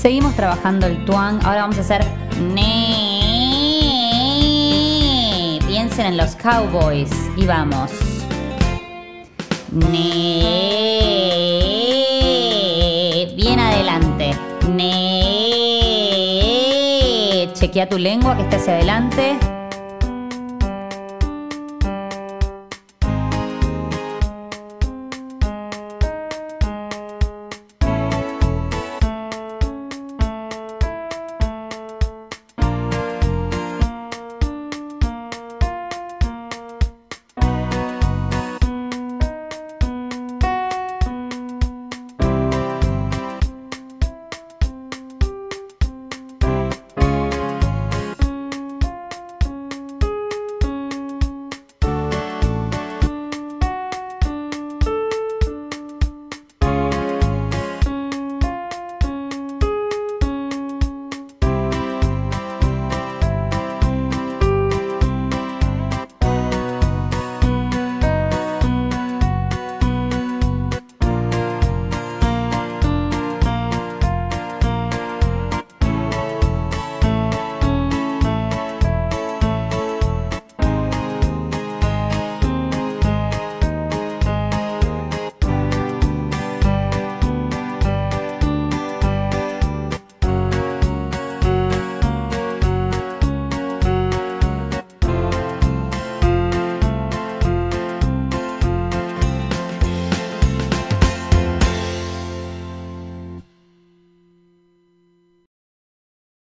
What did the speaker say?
Seguimos trabajando el tuang. Ahora vamos a hacer ne. Piensen en los cowboys. Y vamos. Ne. Bien adelante. Ne. Chequea tu lengua que esté hacia adelante.